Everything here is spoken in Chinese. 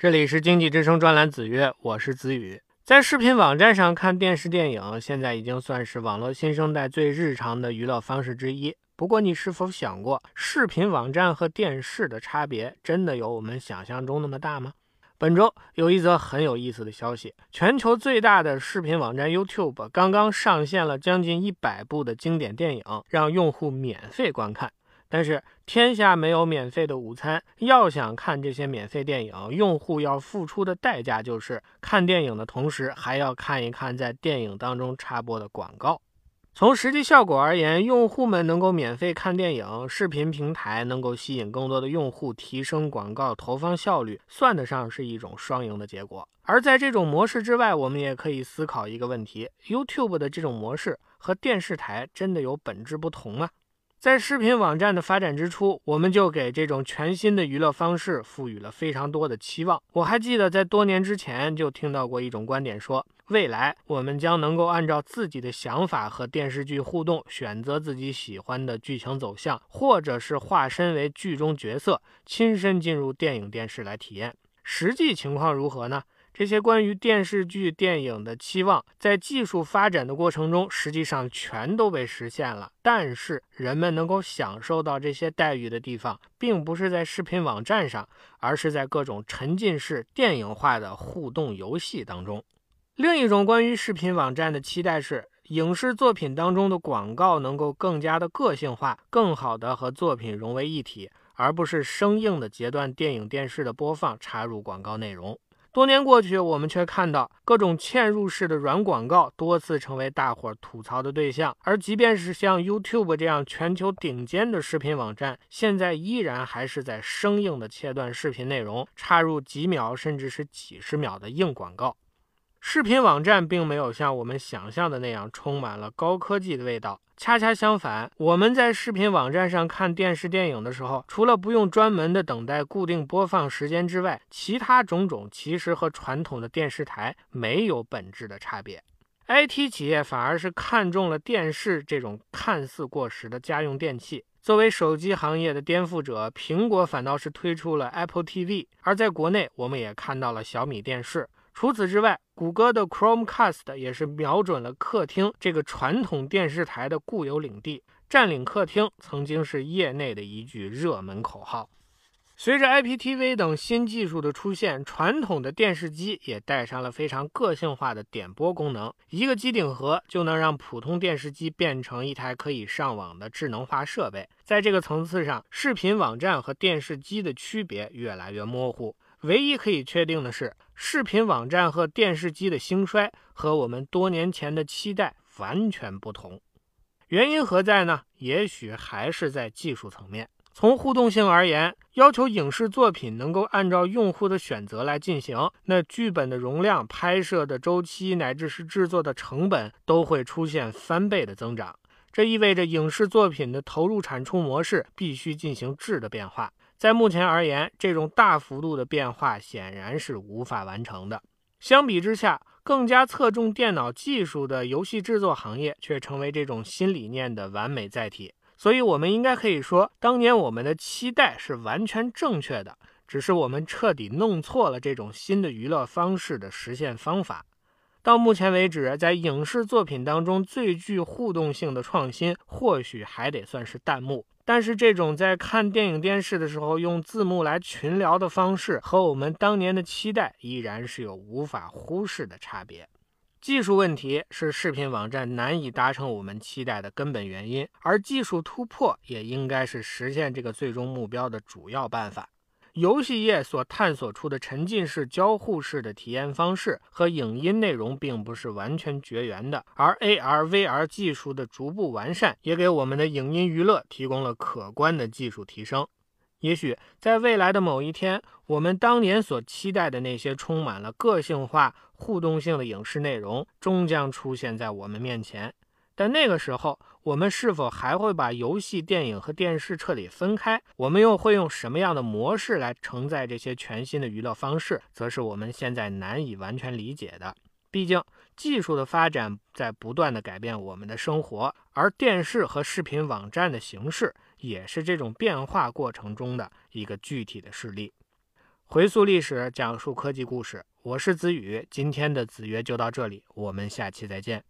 这里是经济之声专栏子曰，我是子宇。在视频网站上看电视电影，现在已经算是网络新生代最日常的娱乐方式之一。不过，你是否想过，视频网站和电视的差别真的有我们想象中那么大吗？本周有一则很有意思的消息：全球最大的视频网站 YouTube 刚刚上线了将近一百部的经典电影，让用户免费观看。但是天下没有免费的午餐，要想看这些免费电影，用户要付出的代价就是看电影的同时还要看一看在电影当中插播的广告。从实际效果而言，用户们能够免费看电影，视频平台能够吸引更多的用户，提升广告投放效率，算得上是一种双赢的结果。而在这种模式之外，我们也可以思考一个问题：YouTube 的这种模式和电视台真的有本质不同吗？在视频网站的发展之初，我们就给这种全新的娱乐方式赋予了非常多的期望。我还记得在多年之前就听到过一种观点，说未来我们将能够按照自己的想法和电视剧互动，选择自己喜欢的剧情走向，或者是化身为剧中角色，亲身进入电影电视来体验。实际情况如何呢？这些关于电视剧、电影的期望，在技术发展的过程中，实际上全都被实现了。但是，人们能够享受到这些待遇的地方，并不是在视频网站上，而是在各种沉浸式电影化的互动游戏当中。另一种关于视频网站的期待是，影视作品当中的广告能够更加的个性化，更好的和作品融为一体，而不是生硬的截断电影、电视的播放，插入广告内容。多年过去，我们却看到各种嵌入式的软广告多次成为大伙吐槽的对象。而即便是像 YouTube 这样全球顶尖的视频网站，现在依然还是在生硬的切断视频内容，插入几秒甚至是几十秒的硬广告。视频网站并没有像我们想象的那样充满了高科技的味道。恰恰相反，我们在视频网站上看电视电影的时候，除了不用专门的等待固定播放时间之外，其他种种其实和传统的电视台没有本质的差别。IT 企业反而是看中了电视这种看似过时的家用电器。作为手机行业的颠覆者，苹果反倒是推出了 Apple TV，而在国内，我们也看到了小米电视。除此之外，谷歌的 Chromecast 也是瞄准了客厅这个传统电视台的固有领地，占领客厅曾经是业内的一句热门口号。随着 IPTV 等新技术的出现，传统的电视机也带上了非常个性化的点播功能，一个机顶盒就能让普通电视机变成一台可以上网的智能化设备。在这个层次上，视频网站和电视机的区别越来越模糊。唯一可以确定的是，视频网站和电视机的兴衰和我们多年前的期待完全不同。原因何在呢？也许还是在技术层面。从互动性而言，要求影视作品能够按照用户的选择来进行，那剧本的容量、拍摄的周期，乃至是制作的成本，都会出现翻倍的增长。这意味着影视作品的投入产出模式必须进行质的变化。在目前而言，这种大幅度的变化显然是无法完成的。相比之下，更加侧重电脑技术的游戏制作行业却成为这种新理念的完美载体。所以，我们应该可以说，当年我们的期待是完全正确的，只是我们彻底弄错了这种新的娱乐方式的实现方法。到目前为止，在影视作品当中最具互动性的创新，或许还得算是弹幕。但是，这种在看电影、电视的时候用字幕来群聊的方式，和我们当年的期待依然是有无法忽视的差别。技术问题是视频网站难以达成我们期待的根本原因，而技术突破也应该是实现这个最终目标的主要办法。游戏业所探索出的沉浸式交互式的体验方式和影音内容并不是完全绝缘的，而 AR、VR 技术的逐步完善，也给我们的影音娱乐提供了可观的技术提升。也许在未来的某一天，我们当年所期待的那些充满了个性化、互动性的影视内容，终将出现在我们面前。但那个时候，我们是否还会把游戏、电影和电视彻底分开？我们又会用什么样的模式来承载这些全新的娱乐方式？则是我们现在难以完全理解的。毕竟，技术的发展在不断的改变我们的生活，而电视和视频网站的形式也是这种变化过程中的一个具体的事例。回溯历史，讲述科技故事，我是子宇。今天的子曰就到这里，我们下期再见。